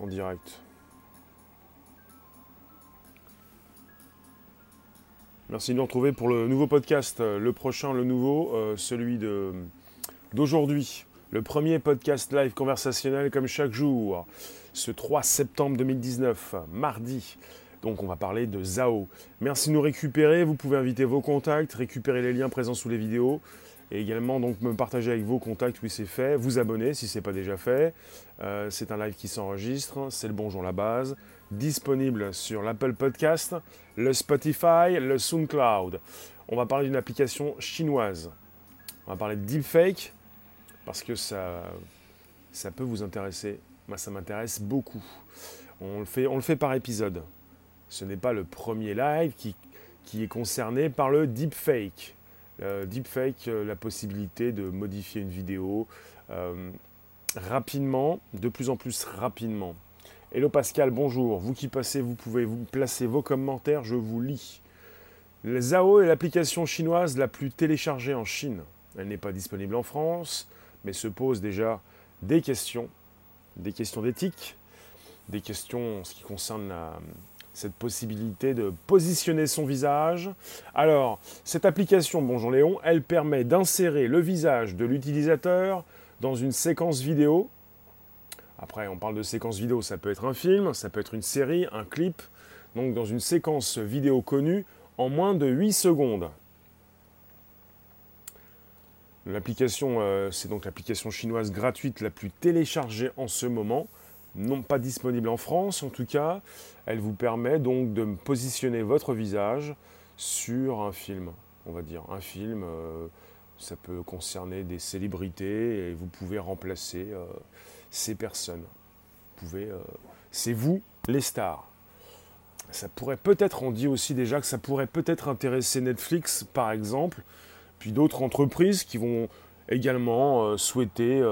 en direct. Merci de nous retrouver pour le nouveau podcast, euh, le prochain, le nouveau, euh, celui de, d'aujourd'hui. Le premier podcast live conversationnel comme chaque jour, ce 3 septembre 2019, mardi. Donc on va parler de Zao. Merci de nous récupérer, vous pouvez inviter vos contacts, récupérer les liens présents sous les vidéos et également donc me partager avec vos contacts, oui c'est fait, vous abonner si ce n'est pas déjà fait. Euh, c'est un live qui s'enregistre, c'est le Bonjour la base, disponible sur l'Apple Podcast, le Spotify, le SoundCloud. On va parler d'une application chinoise. On va parler de deepfake parce que ça, peut vous intéresser. Moi ça m'intéresse beaucoup. On le, fait, on le fait par épisode. Ce n'est pas le premier live qui, qui est concerné par le deepfake. Euh, deepfake, euh, la possibilité de modifier une vidéo euh, rapidement, de plus en plus rapidement. Hello Pascal, bonjour. Vous qui passez, vous pouvez vous placer vos commentaires, je vous lis. Le Zao est l'application chinoise la plus téléchargée en Chine. Elle n'est pas disponible en France, mais se pose déjà des questions, des questions d'éthique, des questions en ce qui concerne la, cette possibilité de positionner son visage. Alors, cette application Bonjour Léon, elle permet d'insérer le visage de l'utilisateur dans une séquence vidéo. Après, on parle de séquence vidéo, ça peut être un film, ça peut être une série, un clip. Donc, dans une séquence vidéo connue en moins de 8 secondes. L'application, euh, c'est donc l'application chinoise gratuite la plus téléchargée en ce moment non pas disponible en France en tout cas. Elle vous permet donc de positionner votre visage sur un film, on va dire. Un film, euh, ça peut concerner des célébrités et vous pouvez remplacer euh, ces personnes. Vous pouvez, euh, c'est vous les stars. Ça pourrait peut-être, on dit aussi déjà que ça pourrait peut-être intéresser Netflix par exemple, puis d'autres entreprises qui vont également souhaiter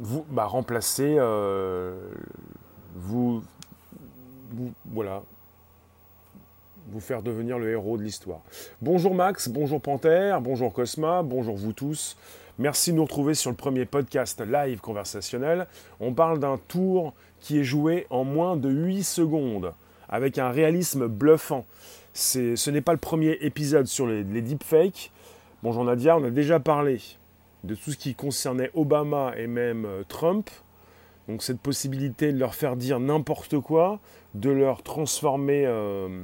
vous bah, remplacer, euh, vous, voilà, vous faire devenir le héros de l'histoire. Bonjour Max, bonjour Panthère, bonjour Cosma, bonjour vous tous. Merci de nous retrouver sur le premier podcast live conversationnel. On parle d'un tour qui est joué en moins de 8 secondes, avec un réalisme bluffant. Ce n'est pas le premier épisode sur les deepfakes. Bonjour Nadia, on a déjà parlé de tout ce qui concernait Obama et même euh, Trump. Donc cette possibilité de leur faire dire n'importe quoi, de leur transformer euh,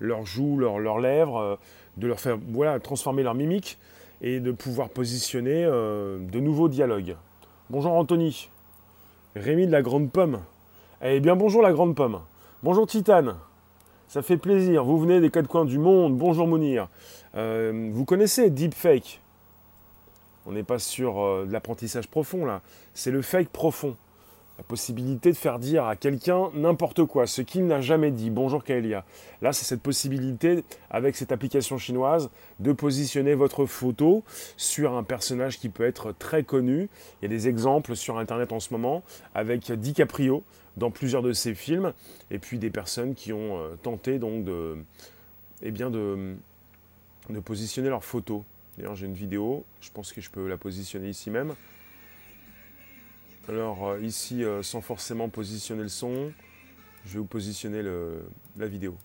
leurs joues, leurs lèvres, euh, de leur faire voilà, transformer leur mimique et de pouvoir positionner de nouveaux dialogues. Bonjour Anthony. Rémi de la Grande Pomme. Eh bien bonjour la Grande Pomme. Bonjour Titane. Ça fait plaisir. Vous venez des quatre coins du monde. Bonjour Mounir. vous connaissez Deepfake? On n'est pas sur euh, de l'apprentissage profond là. C'est le fake profond. La possibilité de faire dire à quelqu'un n'importe quoi, ce qu'il n'a jamais dit. Bonjour Kaelia. Là, c'est cette possibilité, avec cette application chinoise, de positionner votre photo sur un personnage qui peut être très connu. Il y a des exemples sur Internet en ce moment, avec DiCaprio dans plusieurs de ses films, et puis des personnes qui ont euh, tenté donc de, eh bien de, de positionner leur photo. D'ailleurs, j'ai une vidéo, je pense que je peux la positionner ici même. Alors, euh, ici, euh, sans forcément positionner le son, je vais vous positionner la vidéo.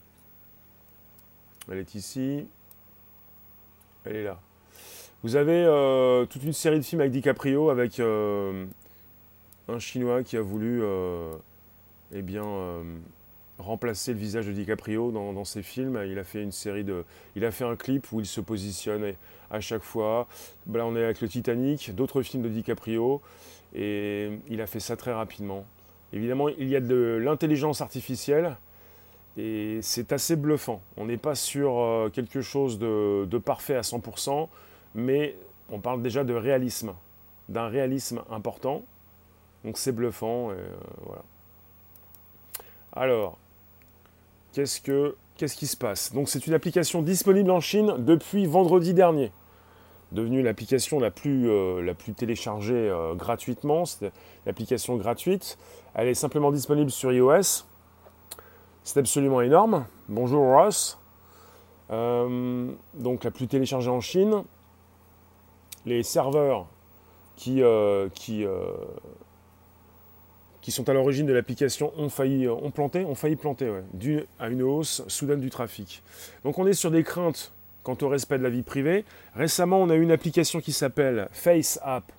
Elle est ici. Elle est là. Vous avez euh, toute une série de films avec DiCaprio, avec un Chinois qui a voulu eh bien, remplacer le visage de DiCaprio dans, dans, ses films. Il a fait une série de, il a fait un clip où il se positionne à chaque fois. Là, on est avec le Titanic, d'autres films de DiCaprio, et il a fait ça très rapidement. Évidemment, il y a de l'intelligence artificielle, et c'est assez bluffant. On n'est pas sur euh, quelque chose de, parfait à 100%, mais on parle déjà de réalisme, d'un réalisme important. Donc c'est bluffant. Euh. Alors, qu'est-ce que qu'est-ce qui se passe? Donc c'est une application disponible en Chine depuis vendredi dernier. Devenue l'application la, plus, euh, téléchargée euh, gratuitement. C'est l'application gratuite. Elle est simplement disponible sur iOS. C'est absolument énorme. Bonjour Ross. Euh, donc la plus téléchargée en Chine. Les serveurs qui, sont à l'origine de l'application ont failli ont ont failli planter, dû à une hausse soudaine du trafic. Donc on est sur des craintes quant au respect de la vie privée. Récemment, on a eu une application qui s'appelle Face App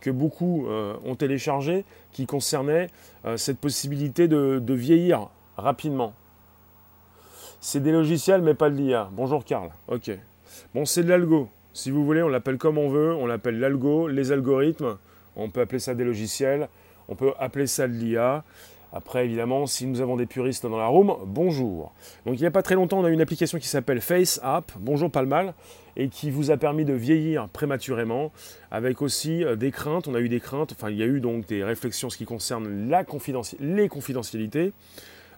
que beaucoup euh, ont téléchargé qui concernait euh, cette possibilité de, de, vieillir rapidement. C'est des logiciels mais pas de l'IA. Bonjour Karl. Ok. Bon, c'est de l'algo. Si vous voulez, on l'appelle comme on veut. On l'appelle l'algo, les algorithmes. On peut appeler ça des logiciels. On peut appeler ça de l'IA. Après, évidemment, si nous avons des puristes dans la room, bonjour. Donc il n'y a pas très longtemps, on a une application qui s'appelle Face App, bonjour pas le mal, et qui vous a permis de vieillir prématurément, avec aussi euh, des craintes. On a eu des craintes, enfin il y a eu donc des réflexions ce qui concerne la les confidentialités,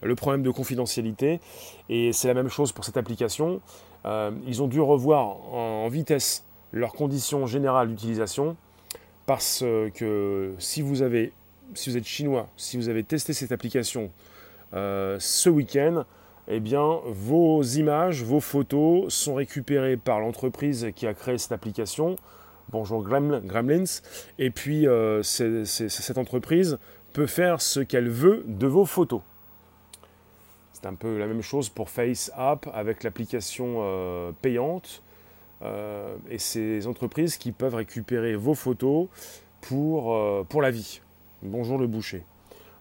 le problème de confidentialité, et c'est la même chose pour cette application. Euh, ils ont dû revoir en vitesse leurs conditions générales d'utilisation, parce que si vous avez si vous êtes chinois, si vous avez testé cette application euh, ce week-end, eh bien, vos images, vos photos sont récupérées par l'entreprise qui a créé cette application. Bonjour Gremlins. Et puis, euh, cette entreprise peut faire ce qu'elle veut de vos photos. C'est un peu la même chose pour Face App avec l'application euh, payante. et ces entreprises qui peuvent récupérer vos photos pour, pour la vie. Bonjour le boucher.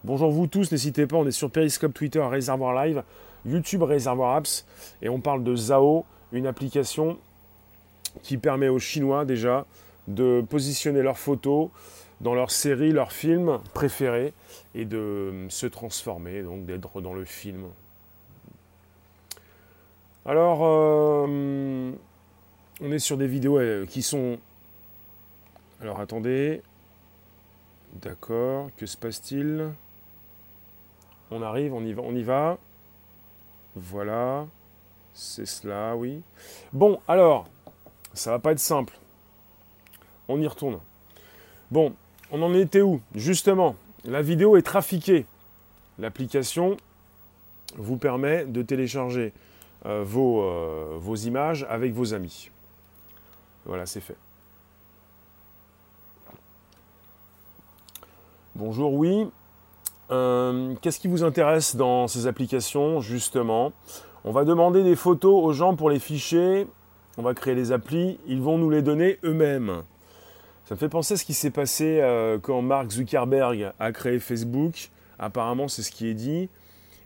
Bonjour vous tous, n'hésitez pas, on est sur Periscope, Twitter, Réservoir Live, YouTube, Réservoir Apps, et on parle de Zao, une application qui permet aux Chinois déjà de positionner leurs photos dans leurs séries, leurs films préférés, et de se transformer, donc d'être dans le film. Alors, euh, on est sur des vidéos euh, qui sont... Alors attendez, D'accord, que se passe-t-il? On arrive, on y va, on y va. Voilà, c'est cela, oui. Bon, alors, ça va pas être simple. On y retourne. Bon, on en était où? Justement, la vidéo est trafiquée. L'application vous permet de télécharger euh, euh, vos images avec vos amis. Voilà, c'est fait. Bonjour, oui. Euh, qu'est-ce qui vous intéresse dans ces applications, justement? On va demander des photos aux gens pour les ficher. On va créer les applis. Ils vont nous les donner eux-mêmes. Ça me fait penser à ce qui s'est passé euh, quand Mark Zuckerberg a créé Facebook. Apparemment, c'est ce qui est dit.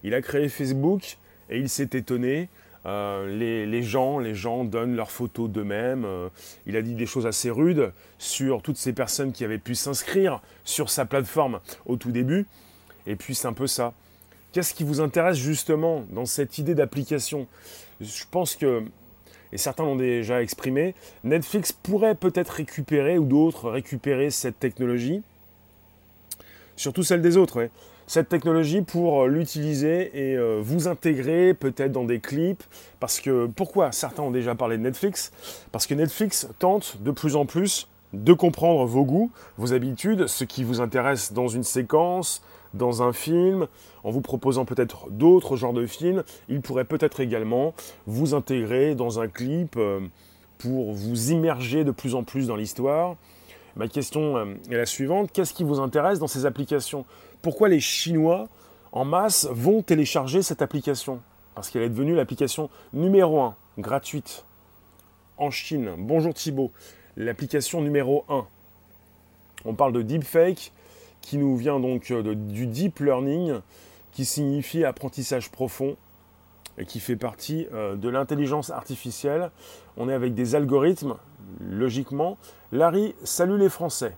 Il a créé Facebook et il s'est étonné euh, les, gens, donnent leurs photos d'eux-mêmes. Euh, il a dit des choses assez rudes sur toutes ces personnes qui avaient pu s'inscrire sur sa plateforme au tout début. Et puis c'est un peu ça. Qu'est-ce qui vous intéresse justement dans cette idée d'application? Je pense que, et certains l'ont déjà exprimé, Netflix pourrait peut-être récupérer, ou d'autres récupérer cette technologie, surtout celle des autres cette technologie pour euh, l'utiliser et euh, vous intégrer peut-être dans des clips. Parce que pourquoi certains ont déjà parlé de Netflix? Parce que Netflix tente de plus en plus de comprendre vos goûts, vos habitudes, ce qui vous intéresse dans une séquence, dans un film, en vous proposant peut-être d'autres genres de films. Il pourrait peut-être également vous intégrer dans un clip euh, pour vous immerger de plus en plus dans l'histoire. Ma question est la suivante, qu'est-ce qui vous intéresse dans ces applications? Pourquoi les Chinois, en masse, vont télécharger cette application Parce qu'elle est devenue l'application numéro 1, gratuite, en Chine. Bonjour Thibault, l'application numéro 1. On parle de deepfake, qui nous vient donc euh, du deep learning, qui signifie apprentissage profond et qui fait partie euh, de l'intelligence artificielle. On est avec des algorithmes, logiquement. Larry, salut les Français.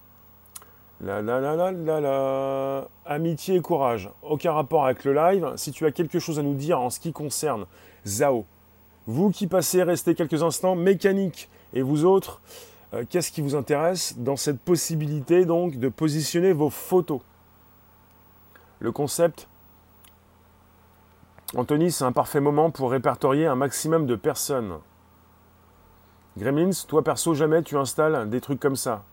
La la la la la la. Amitié et courage. Aucun rapport avec le live. Si tu as quelque chose à nous dire en ce qui concerne Zao, vous qui passez, restez quelques instants, mécanique, et vous autres, euh, qu'est-ce qui vous intéresse dans cette possibilité donc de positionner vos photos? Le concept, Anthony, c'est un parfait moment pour répertorier un maximum de personnes. Gremlins, toi perso, jamais tu installes des trucs comme ça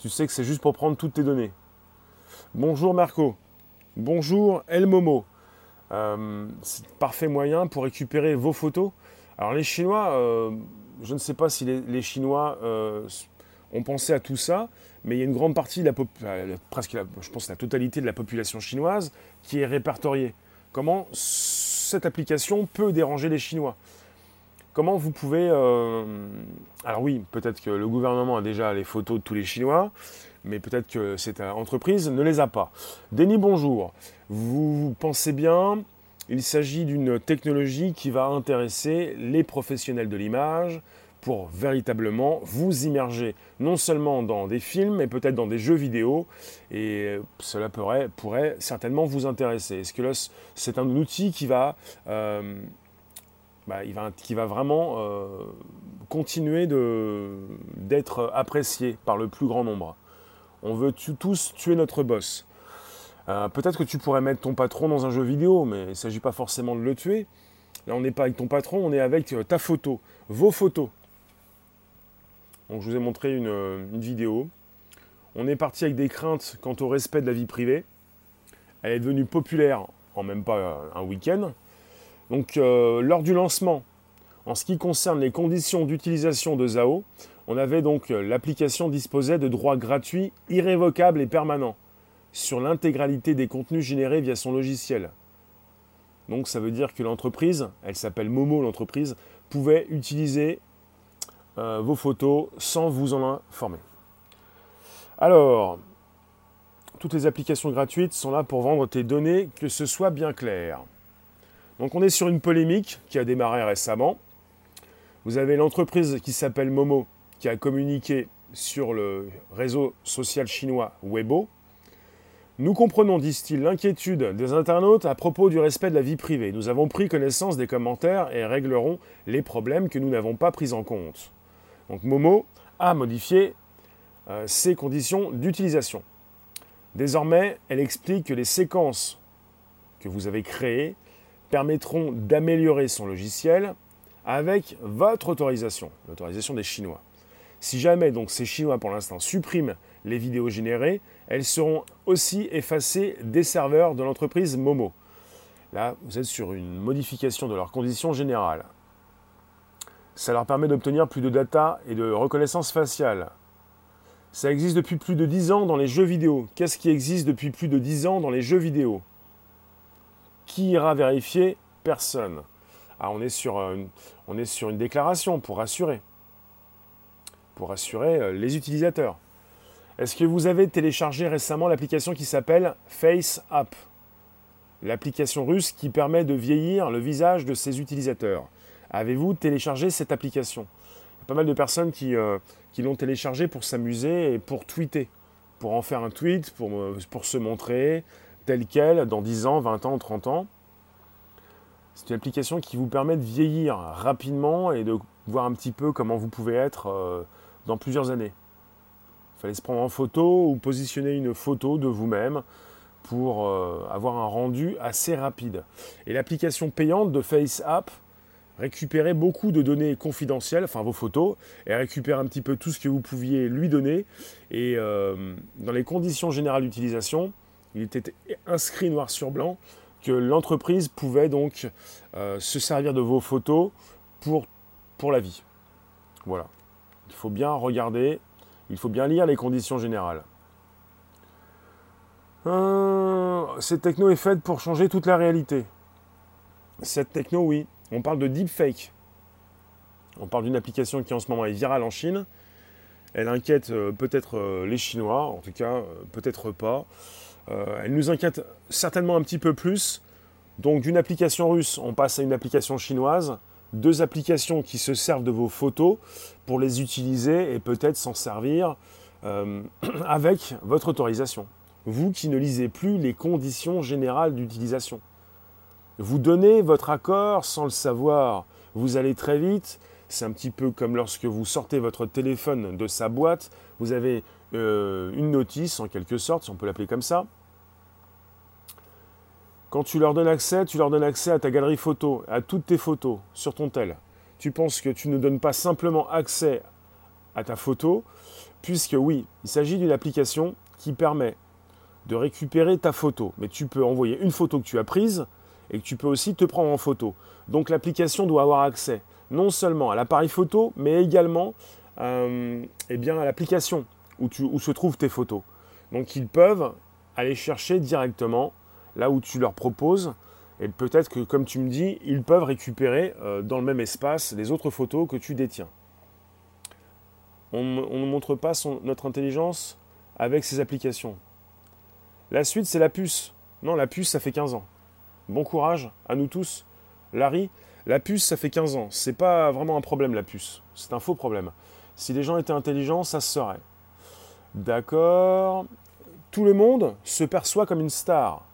tu sais que c'est juste pour prendre toutes tes données. Bonjour Marco. Bonjour El Momo. Euh, c'est parfait moyen pour récupérer vos photos. Alors les Chinois, euh, je ne sais pas si les, Chinois euh, ont pensé à tout ça, mais il y a une grande partie, de la presque je pense la totalité de la population chinoise qui est répertoriée. Comment cette application peut déranger les Chinois? Comment vous pouvez... Euh, alors oui, peut-être que le gouvernement a déjà les photos de tous les Chinois, mais peut-être que cette entreprise ne les a pas. Denis, bonjour. Vous pensez bien, il s'agit d'une technologie qui va intéresser les professionnels de l'image, pour véritablement vous immerger non seulement dans des films, mais peut-être dans des jeux vidéo, et cela pourrait, certainement vous intéresser. Est-ce que c'est un outil qui va, euh, bah, qui va vraiment euh, continuer d'être apprécié par le plus grand nombre On veut tous tuer notre boss. Euh, peut-être que tu pourrais mettre ton patron dans un jeu vidéo, mais il ne s'agit pas forcément de le tuer. Là, on n'est pas avec ton patron, on est avec ta photo, vos photos. Donc, je vous ai montré une, vidéo. On est parti avec des craintes quant au respect de la vie privée. Elle est devenue populaire en même pas un week-end. Donc, euh, lors du lancement, en ce qui concerne les conditions d'utilisation de Zao, on avait donc euh, l'application disposait de droits gratuits, irrévocables et permanents sur l'intégralité des contenus générés via son logiciel. Donc ça veut dire que l'entreprise, elle s'appelle Momo l'entreprise, pouvait utiliser euh, vos photos sans vous en informer. Alors, toutes les applications gratuites sont là pour vendre tes données, que ce soit bien clair. Donc on est sur une polémique qui a démarré récemment. Vous avez l'entreprise qui s'appelle Momo, qui a communiqué sur le réseau social chinois Weibo. Nous comprenons, disent-ils, l'inquiétude des internautes à propos du respect de la vie privée. Nous avons pris connaissance des commentaires et réglerons les problèmes que nous n'avons pas pris en compte. Donc Momo a modifié euh, ses conditions d'utilisation. Désormais, elle explique que les séquences que vous avez créées permettront d'améliorer son logiciel avec votre autorisation, l'autorisation des Chinois. Si jamais donc ces Chinois pour l'instant suppriment les vidéos générées, elles seront aussi effacées des serveurs de l'entreprise Momo. Là, vous êtes sur une modification de leurs conditions générales. Ça leur permet d'obtenir plus de data et de reconnaissance faciale. Ça existe depuis plus de 10 ans dans les jeux vidéo. Qu'est-ce qui existe depuis plus de 10 ans dans les jeux vidéo? Qui ira vérifier Personne. Ah, on, est sur une, on est sur une déclaration pour rassurer. Pour rassurer euh, les utilisateurs. Est-ce que vous avez téléchargé récemment l'application qui s'appelle Face App? L'application russe qui permet de vieillir le visage de ses utilisateurs. Avez-vous téléchargé cette application? Il y a pas mal de personnes qui, euh, qui l'ont téléchargée pour s'amuser et pour tweeter, pour en faire un tweet, pour, pour se montrer tel quel dans 10 ans, 20 ans, 30 ans. C'est une application qui vous permet de vieillir rapidement et de voir un petit peu comment vous pouvez être euh, dans plusieurs années. Il fallait se prendre en photo ou positionner une photo de vous-même pour euh, avoir un rendu assez rapide. Et l'application payante de FaceApp récupérer beaucoup de données confidentielles, enfin vos photos, et récupérer un petit peu tout ce que vous pouviez lui donner. Et euh, dans les conditions générales d'utilisation, il était inscrit noir sur blanc que l'entreprise pouvait donc euh, se servir de vos photos pour, la vie. Voilà. Il faut bien regarder, il faut bien lire les conditions générales. Euh, cette techno est faite pour changer toute la réalité. Cette techno, oui, on parle de deepfake. On parle d'une application qui en ce moment est virale en Chine. Elle inquiète euh, peut-être les Chinois, en tout cas, peut-être pas. Elle nous inquiète certainement un petit peu plus. Donc d'une application russe, on passe à une application chinoise. Deux applications qui se servent de vos photos pour les utiliser et peut-être s'en servir avec votre autorisation. Vous qui ne lisez plus les conditions générales d'utilisation. Vous donnez votre accord sans le savoir. Vous allez très vite. C'est un petit peu comme lorsque vous sortez votre téléphone de sa boîte. Vous avez euh, une notice, en quelque sorte, si on peut l'appeler comme ça. Quand tu leur donnes accès, tu leur donnes accès à ta galerie photo, à toutes tes photos sur ton tel. Tu penses que tu ne donnes pas simplement accès à ta photo, puisque oui, il s'agit d'une application qui permet de récupérer ta photo. Mais tu peux envoyer une photo que tu as prise, et que tu peux aussi te prendre en photo. Donc l'application doit avoir accès non seulement à l'appareil photo, mais également euh, eh bien, l'application où, se trouvent tes photos. Donc ils peuvent aller chercher directement là où tu leur proposes. Et peut-être que, comme tu me dis, ils peuvent récupérer euh, dans le même espace les autres photos que tu détiens. On, ne montre pas notre intelligence avec ces applications. La suite, c'est la puce. Non, la puce, ça fait 15 ans. Bon courage à nous tous. Larry, la puce, ça fait 15 ans. C'est pas vraiment un problème, la puce. C'est un faux problème. Si les gens étaient intelligents, ça se serait. D'accord. Tout le monde se perçoit comme une star.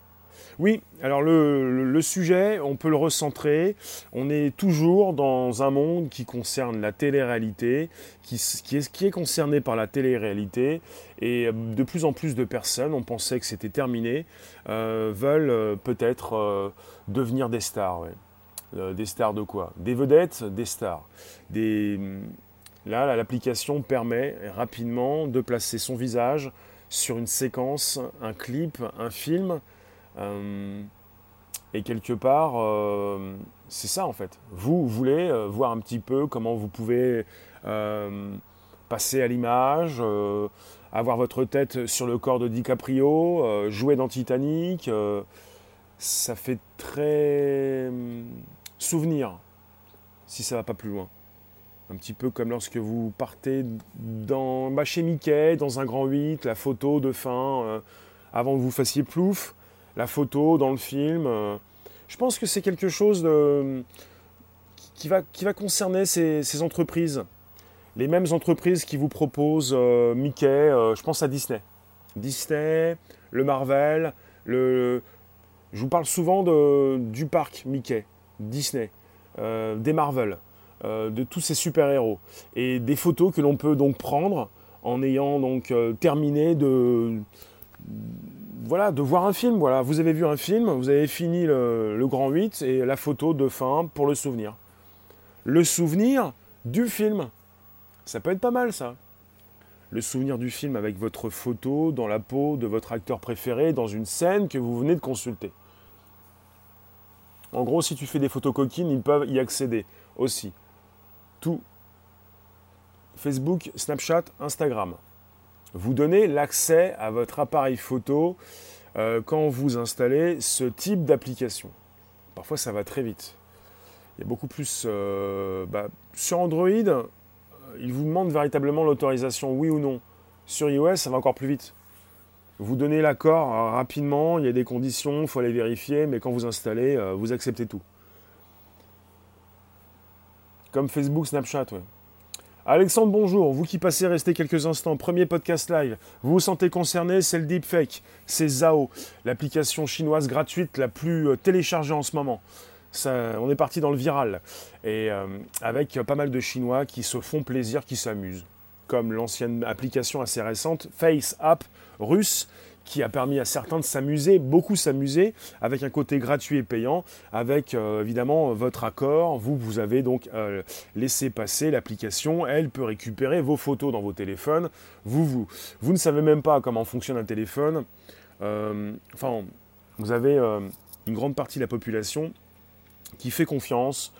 Oui, alors le, sujet, on peut le recentrer. On est toujours dans un monde qui concerne la télé-réalité, qui, est, concerné par la télé-réalité. Et de plus en plus de personnes, on pensait que c'était terminé, euh, veulent euh, peut-être euh, devenir des stars. des stars de quoi? Des vedettes, des stars. Là, l'application permet rapidement de placer son visage sur une séquence, un clip, un film euh, et quelque part, euh, c'est ça en fait. Vous voulez euh, voir un petit peu comment vous pouvez passer à l'image, avoir votre tête sur le corps de DiCaprio, jouer dans Titanic. ça fait très souvenir, si ça va pas plus loin. Un petit peu comme lorsque vous partez bah, chez Mickey, dans un grand 8, la photo de fin, avant que vous fassiez plouf la photo dans le film. Euh, je pense que c'est quelque chose qui, va, concerner ces, entreprises. Les mêmes entreprises qui vous proposent euh, Mickey, euh, je pense à Disney. Disney, le Marvel, je vous parle souvent du parc Mickey, Disney, des Marvel, de tous ces super-héros. Et des photos que l'on peut donc prendre en ayant donc terminé de voilà, de voir un film. Voilà, vous avez vu un film, vous avez fini le, grand 8 et la photo de fin pour le souvenir. Le souvenir du film. Ça peut être pas mal ça. Le souvenir du film avec votre photo dans la peau de votre acteur préféré dans une scène que vous venez de consulter. En gros, si tu fais des photos coquines, ils peuvent y accéder aussi. Tout. Facebook, Snapchat, Instagram vous donnez l'accès à votre appareil photo euh, quand vous installez ce type d'application. Parfois ça va très vite. Il y a beaucoup plus... Euh, bah, sur Android, euh, il vous demande véritablement l'autorisation, oui ou non. Sur iOS, ça va encore plus vite. Vous donnez l'accord rapidement, il y a des conditions, il faut les vérifier, mais quand vous installez, vous acceptez tout. Comme Facebook, Snapchat, ouais. Alexandre, bonjour. Vous qui passez rester quelques instants, premier podcast live, vous vous sentez concerné, c'est le deepfake, c'est Zao, l'application chinoise gratuite la plus euh, téléchargée en ce moment. on est parti dans le viral. Et euh, avec pas mal de Chinois qui se font plaisir, qui s'amusent. Comme l'ancienne application assez récente, Face App russe, qui a permis à certains de s'amuser, beaucoup s'amuser, avec un côté gratuit et payant, avec euh, évidemment votre accord. Vous, vous avez donc euh, laissé passer l'application, elle peut récupérer vos photos dans vos téléphones. Vous, vous, vous ne savez même pas comment fonctionne un téléphone. Euh, enfin, vous avez une grande partie de la population qui fait confiance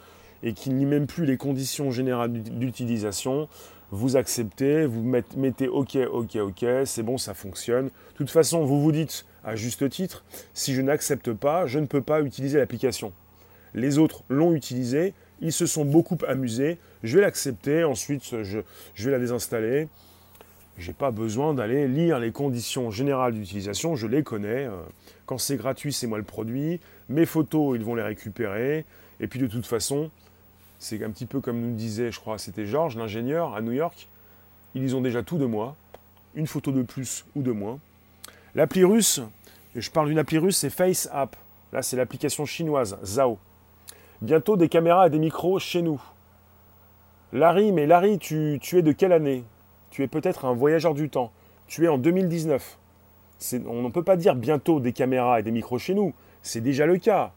et qui n'y même plus les conditions générales d'utilisation vous acceptez, vous mettez OK, OK, OK, c'est bon, ça fonctionne. De toute façon, vous vous dites, à juste titre, si je n'accepte pas, je ne peux pas utiliser l'application. Les autres l'ont utilisé, ils se sont beaucoup amusés, je vais l'accepter, ensuite je, vais la désinstaller. Je n'ai pas besoin d'aller lire les conditions générales d'utilisation, je les connais. Euh, quand c'est gratuit, c'est moi le produit. Mes photos, ils vont les récupérer. Et puis de toute façon, c'est un petit peu comme nous disait, je crois, c'était Georges, l'ingénieur à New York. Ils ont déjà tout de moi, une photo de plus ou de moins. L'appli russe, je parle d'une appli russe, c'est Face App. Là, c'est l'application chinoise, Zao. Bientôt des caméras et des micros chez nous. Larry, mais Larry, tu, tu es de quelle année? Tu es peut-être un voyageur du temps. Tu es en 2019. On ne peut pas dire bientôt des caméras et des micros chez nous. C'est déjà le cas.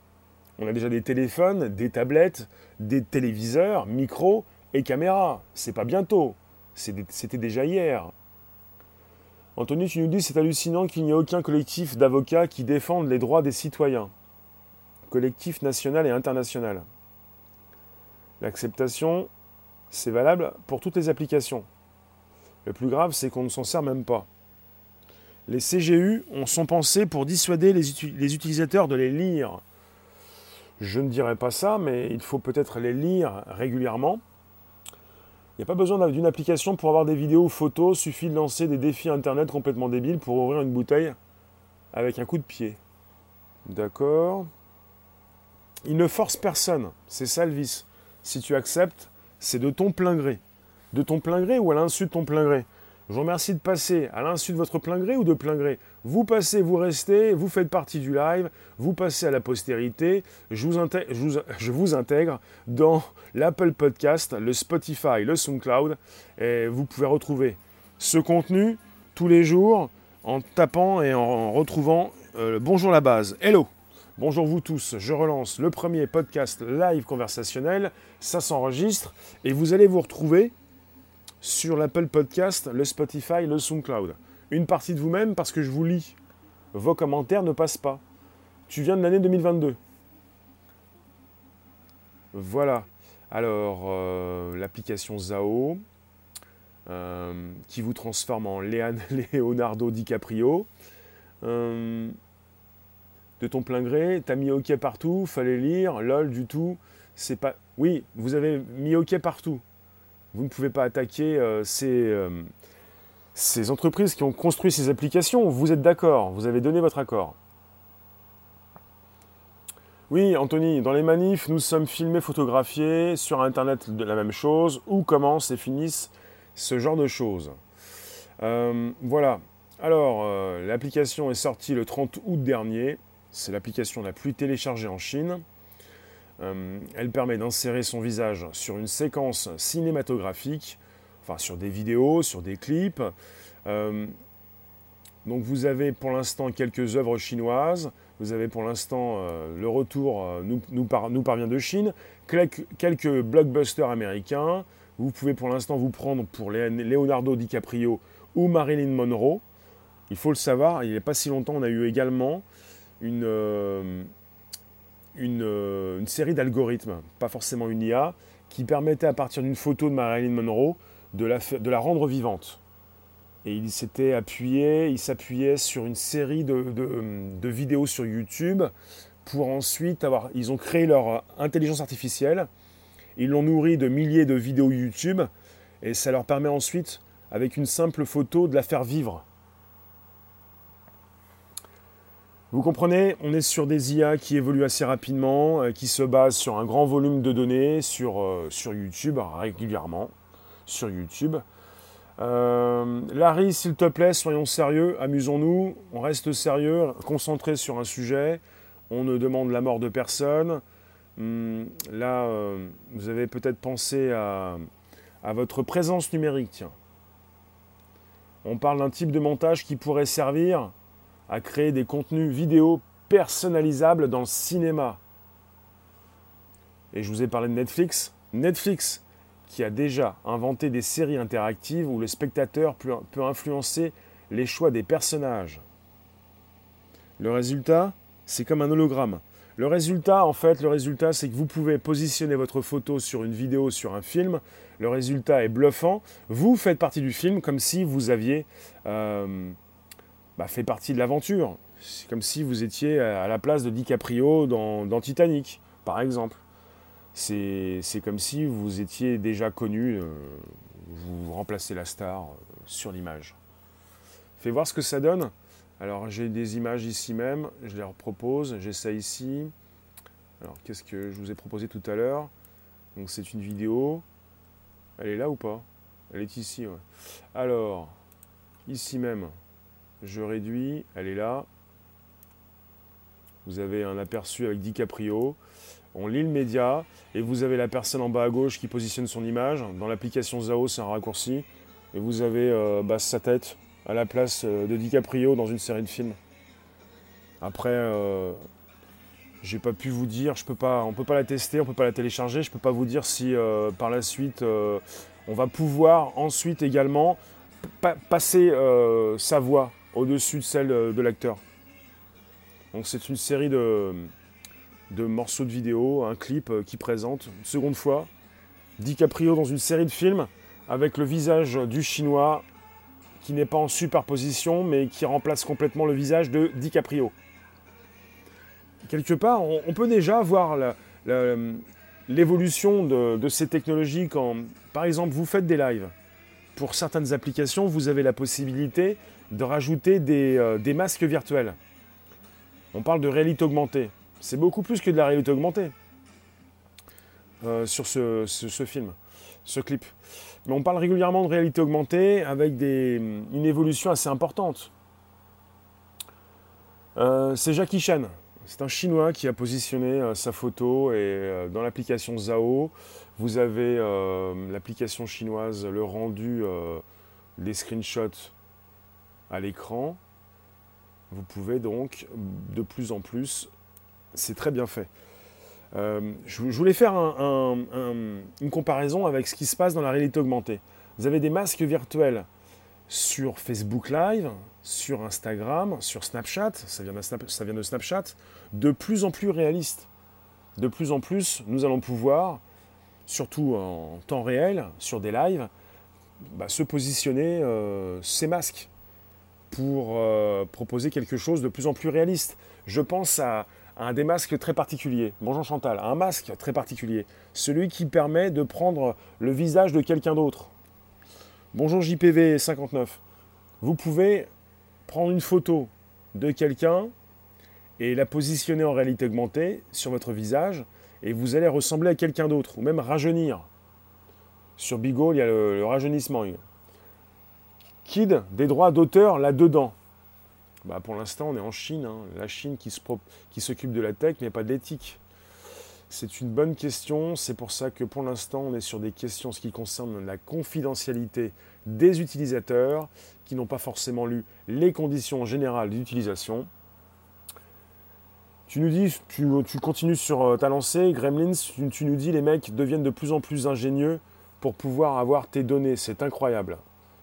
On a déjà des téléphones, des tablettes, des téléviseurs, micros et caméras. C'est pas bientôt. C'était déjà hier. Anthony, tu nous dis c'est hallucinant qu'il n'y ait aucun collectif d'avocats qui défendent les droits des citoyens. Collectif national et international. L'acceptation, c'est valable pour toutes les applications. Le plus grave, c'est qu'on ne s'en sert même pas. Les CGU sont pensés pour dissuader les, utilisateurs de les lire. Je ne dirais pas ça, mais il faut peut-être les lire régulièrement. Il n'y a pas besoin d'une application pour avoir des vidéos ou photos, suffit de lancer des défis internet complètement débiles pour ouvrir une bouteille avec un coup de pied. D'accord Il ne force personne, c'est ça le vice. Si tu acceptes, c'est de ton plein gré. De ton plein gré ou à l'insu de ton plein gré je vous remercie de passer à l'insu de votre plein gré ou de plein gré. Vous passez, vous restez, vous faites partie du live, vous passez à la postérité. Je vous, intègre, dans l'Apple Podcast, le Spotify, le SoundCloud. Et vous pouvez retrouver ce contenu tous les jours en tapant et en retrouvant euh, Bonjour la base. Hello Bonjour vous tous, je relance le premier podcast live conversationnel, ça s'enregistre et vous allez vous retrouver sur l'Apple Podcast, le Spotify, le SoundCloud. Une partie de vous-même parce que je vous lis. Vos commentaires ne passent pas. Tu viens de l'année 2022. Voilà. Alors, euh, l'application Zao, euh, qui vous transforme en Leonardo DiCaprio. Euh, de ton plein gré, t'as mis OK partout, fallait lire, lol, du tout. C'est pas. Oui, vous avez mis OK partout. Vous ne pouvez pas attaquer euh, euh, ces, entreprises qui ont construit ces applications. Vous êtes d'accord, vous avez donné votre accord. Oui, Anthony, dans les manifs, nous sommes filmés, photographiés, sur Internet de la même chose, où commencent et finissent ce genre de choses? Euh, voilà. Alors, l'application est sortie le 30 août dernier. C'est l'application la plus téléchargée en Chine. Euh, elle permet d'insérer son visage sur une séquence cinématographique, enfin sur des vidéos, sur des clips. Euh, donc vous avez pour l'instant quelques œuvres chinoises, vous avez pour l'instant euh, le retour nous, nous, parvient de Chine, quelques, blockbusters américains, vous pouvez pour l'instant vous prendre pour Leonardo DiCaprio ou Marilyn Monroe. Il faut le savoir, il n'y a pas si longtemps, on a eu également une, euh, une, série d'algorithmes, pas forcément une IA, qui permettait à partir d'une photo de Marilyn Monroe de la, rendre vivante. Et il s'était appuyé, il s'appuyait sur une série de, vidéos sur YouTube pour ensuite avoir. Ils ont créé leur intelligence artificielle, ils l'ont nourri de milliers de vidéos YouTube, et ça leur permet ensuite, avec une simple photo, de la faire vivre. Vous comprenez, on est sur des IA qui évoluent assez rapidement, euh, qui se basent sur un grand volume de données sur, euh, YouTube régulièrement. Sur YouTube. Euh, Larry, s'il te plaît, soyons sérieux, amusons-nous, on reste sérieux, concentré sur un sujet, on ne demande la mort de personne. Hum, là, vous avez peut-être pensé à votre présence numérique, tiens. On parle d'un type de montage qui pourrait servir à créer des contenus vidéo personnalisables dans le cinéma. Et je vous ai parlé de Netflix. Netflix, qui a déjà inventé des séries interactives où le spectateur peut influencer les choix des personnages. Le résultat, c'est comme un hologramme. Le résultat, en fait, le résultat, c'est que vous pouvez positionner votre photo sur une vidéo, sur un film. Le résultat est bluffant. Vous faites partie du film comme si vous aviez euh, bah, fait partie de l'aventure. C'est comme si vous étiez à la place de DiCaprio dans, Titanic, par exemple. C'est comme si vous étiez déjà connu, euh, vous remplacez la star euh, sur l'image. Fais voir ce que ça donne. Alors j'ai des images ici même, je les repropose, j'ai ça ici. Alors qu'est-ce que je vous ai proposé tout à l'heure? Donc c'est une vidéo. Elle est là ou pas? Elle est ici, ouais. Alors, ici même, je réduis, elle est là. Vous avez un aperçu avec DiCaprio. On lit le média et vous avez la personne en bas à gauche qui positionne son image. Dans l'application Zao, c'est un raccourci. Et vous avez euh, bah, sa tête à la place euh, de DiCaprio dans une série de films. Après, euh, j'ai pas pu vous dire, je peux pas, on peut pas la tester, on peut pas la télécharger. Je peux pas vous dire si par la suite on va pouvoir ensuite également passer sa voix au-dessus de celle euh, de l'acteur. Donc c'est une série de, de, morceaux de vidéo, un clip euh, qui présente une seconde fois DiCaprio dans une série de films avec le visage du chinois qui n'est pas en superposition mais qui remplace complètement le visage de DiCaprio. Quelque part, on, peut déjà voir l'évolution de, ces technologies quand, par exemple, vous faites des lives. Pour certaines applications, vous avez la possibilité de rajouter des, euh, masques virtuels. On parle de réalité augmentée. C'est beaucoup plus que de la réalité augmentée euh, sur ce film, ce clip. Mais on parle régulièrement de réalité augmentée avec une évolution assez importante. Euh, c'est Jackie Chan. C'est un Chinois qui a positionné sa photo et dans l'application Zao, vous avez l'application chinoise, le rendu des screenshots à l'écran. Vous pouvez donc de plus en plus, c'est très bien fait. Euh, je, voulais faire une comparaison avec ce qui se passe dans la réalité augmentée. Vous avez des masques virtuels sur Facebook Live, sur Instagram, sur Snapchat, ça vient, de ça vient de Snapchat, de plus en plus réalistes. De plus en plus, nous allons pouvoir, surtout en temps réel, sur des lives, bah, se positionner euh, ces masques pour euh, proposer quelque chose de plus en plus réaliste. Je pense à, un des masques très particuliers. Bonjour Chantal, un masque très particulier. Celui qui permet de prendre le visage de quelqu'un d'autre. Bonjour JPV59. Vous pouvez prendre une photo de quelqu'un et la positionner en réalité augmentée sur votre visage et vous allez ressembler à quelqu'un d'autre ou même rajeunir. Sur Bigo, il y a le rajeunissement. Des droits d'auteur là-dedans. Bah, pour l'instant, on est en Chine. Hein. La Chine qui, s'occupe de la tech, mais pas de l'éthique. C'est une bonne question. C'est pour ça que pour l'instant, on est sur des questions ce qui concerne la confidentialité des utilisateurs qui n'ont pas forcément lu les conditions générales d'utilisation. Tu nous dis, tu, continues sur euh, ta lancée, Gremlins, tu, tu nous dis les mecs deviennent de plus en plus ingénieux pour pouvoir avoir tes données. C'est incroyable.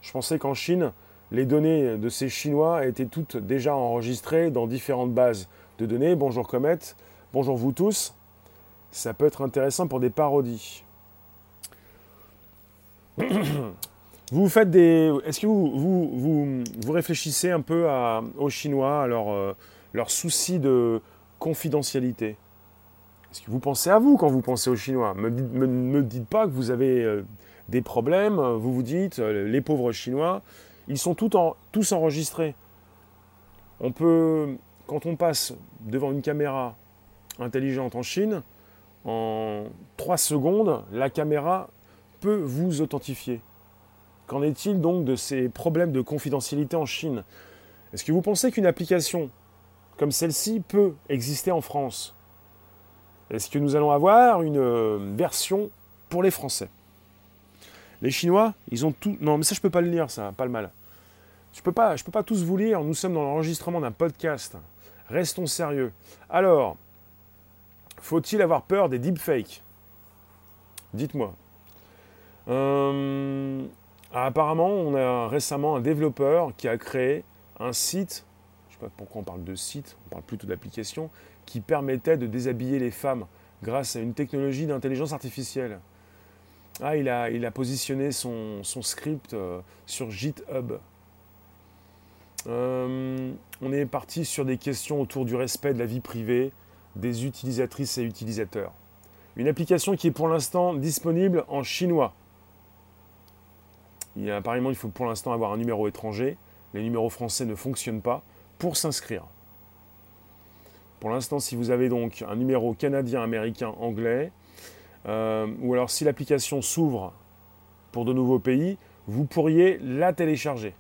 Je pensais qu'en Chine, les données de ces Chinois étaient toutes déjà enregistrées dans différentes bases de données. Bonjour Comet, bonjour vous tous. Ça peut être intéressant pour des parodies. Vous faites des. Est-ce que vous, vous, vous, réfléchissez un peu aux Chinois, à leur, euh, souci de confidentialité? Est-ce que vous pensez à vous quand vous pensez aux Chinois? Ne me, me, dites pas que vous avez euh, des problèmes. Vous vous dites, euh, les pauvres Chinois, ils sont tous enregistrés. On peut, quand on passe devant une caméra intelligente en Chine, en 3 secondes, la caméra peut vous authentifier. Qu'en est-il donc de ces problèmes de confidentialité en Chine? Est-ce que vous pensez qu'une application comme celle-ci peut exister en France? Est-ce que nous allons avoir une euh, version pour les Français? Les Chinois, ils ont tout. Non, mais ça, je peux pas le lire, ça, pas le mal. Je peux pas, je peux pas tous vous lire. Nous sommes dans l'enregistrement d'un podcast. Restons sérieux. Alors, faut-il avoir peur des deepfakes? Dites-moi. Euh, apparemment, on a récemment un développeur qui a créé un site, je ne sais pas pourquoi on parle de site, on parle plutôt d'application, qui permettait de déshabiller les femmes grâce à une technologie d'intelligence artificielle. Ah, il a, positionné son, script euh, sur GitHub. Euh, on est parti sur des questions autour du respect de la vie privée des utilisatrices et utilisateurs. Une application qui est pour l'instant disponible en chinois. Apparemment, il faut pour l'instant avoir un numéro étranger. Les numéros français ne fonctionnent pas pour s'inscrire. Pour l'instant, si vous avez donc un numéro canadien, américain, anglais, euh, ou alors si l'application s'ouvre pour de nouveaux pays, vous pourriez la télécharger.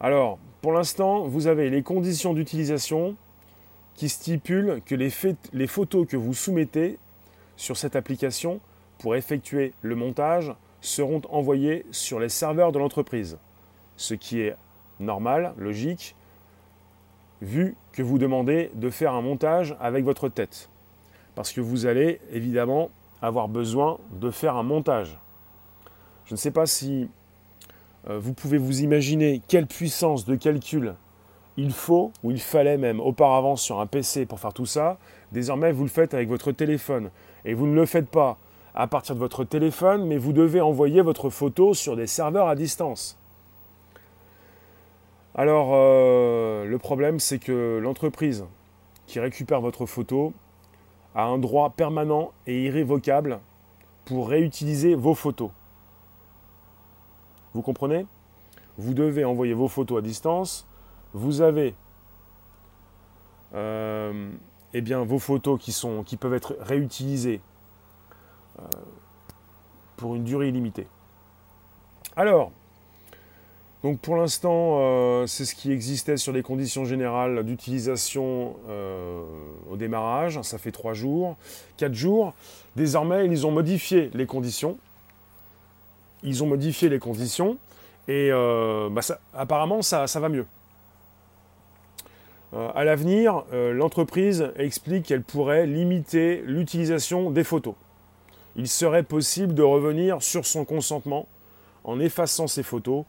Alors, pour l'instant, vous avez les conditions d'utilisation qui stipulent que les, les, photos que vous soumettez sur cette application pour effectuer le montage seront envoyées sur les serveurs de l'entreprise. Ce qui est normal, logique, vu que vous demandez de faire un montage avec votre tête parce que vous allez évidemment avoir besoin de faire un montage. Je ne sais pas si euh, vous pouvez vous imaginer quelle puissance de calcul il faut, ou il fallait même auparavant sur un PC pour faire tout ça. Désormais, vous le faites avec votre téléphone. Et vous ne le faites pas à partir de votre téléphone, mais vous devez envoyer votre photo sur des serveurs à distance. Alors, euh, le problème, c'est que l'entreprise qui récupère votre photo a un droit permanent et irrévocable pour réutiliser vos photos. Vous comprenez? Vous devez envoyer vos photos à distance. Vous avez euh, eh bien, vos photos qui, sont, qui peuvent être réutilisées euh, pour une durée illimitée. Alors, donc pour l'instant, euh, c'est ce qui existait sur les conditions générales d'utilisation au démarrage. Ça fait trois jours, quatre jours. Désormais, ils ont modifié les conditions. Ils ont modifié les conditions et bah, apparemment, ça va mieux. Euh, à l'avenir, euh, l'entreprise explique qu'elle pourrait limiter l'utilisation des photos. Il serait possible de revenir sur son consentement en effaçant ces photos,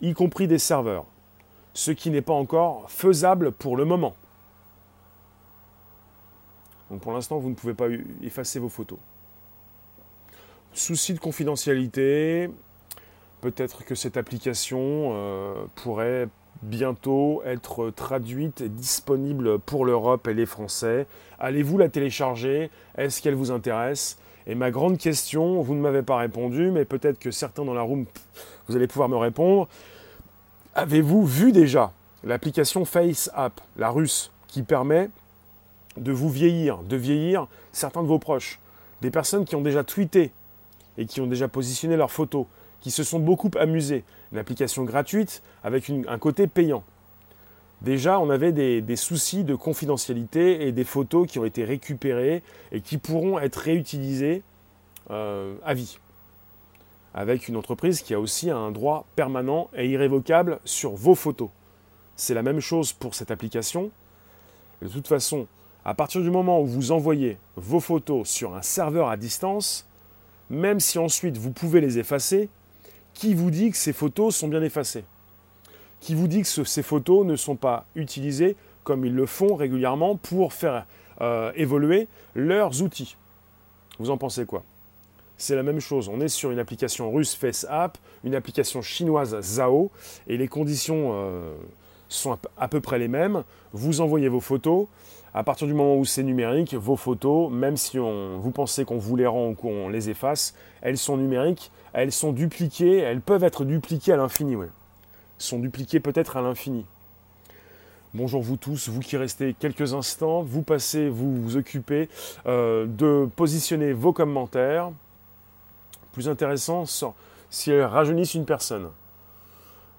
y compris des serveurs, ce qui n'est pas encore faisable pour le moment. Donc pour l'instant, vous ne pouvez pas effacer vos photos. Souci de confidentialité, peut-être que cette application euh, pourrait bientôt être traduite et disponible pour l'Europe et les Français. Allez-vous la télécharger? Est-ce qu'elle vous intéresse? Et ma grande question, vous ne m'avez pas répondu, mais peut-être que certains dans la room, vous allez pouvoir me répondre. Avez-vous vu déjà l'application Face App, la russe, qui permet de vous vieillir, de vieillir certains de vos proches, des personnes qui ont déjà tweeté et qui ont déjà positionné leurs photos, qui se sont beaucoup amusés. Une application gratuite avec un côté payant. Déjà, on avait des, soucis de confidentialité et des photos qui ont été récupérées et qui pourront être réutilisées euh, à vie. Avec une entreprise qui a aussi un droit permanent et irrévocable sur vos photos. C'est la même chose pour cette application. de toute façon, à partir du moment où vous envoyez vos photos sur un serveur à distance, même si ensuite vous pouvez les effacer, qui vous dit que ces photos sont bien effacées? Qui vous dit que ces photos ne sont pas utilisées comme ils le font régulièrement pour faire euh, évoluer leurs outils? Vous en pensez quoi? C'est la même chose. On est sur une application russe FaceApp, une application chinoise Zao, et les conditions euh, sont à peu près les mêmes. Vous envoyez vos photos. À partir du moment où c'est numérique, vos photos, même si on, vous pensez qu'on vous les rend ou qu'on les efface, elles sont numériques elles sont dupliquées, elles peuvent être dupliquées à l'infini, ouais. Sont dupliquées peut-être à l'infini. Bonjour vous tous, vous qui restez quelques instants, vous passez, vous vous occupez euh, de positionner vos commentaires. Plus intéressant, si elles rajeunissent une personne.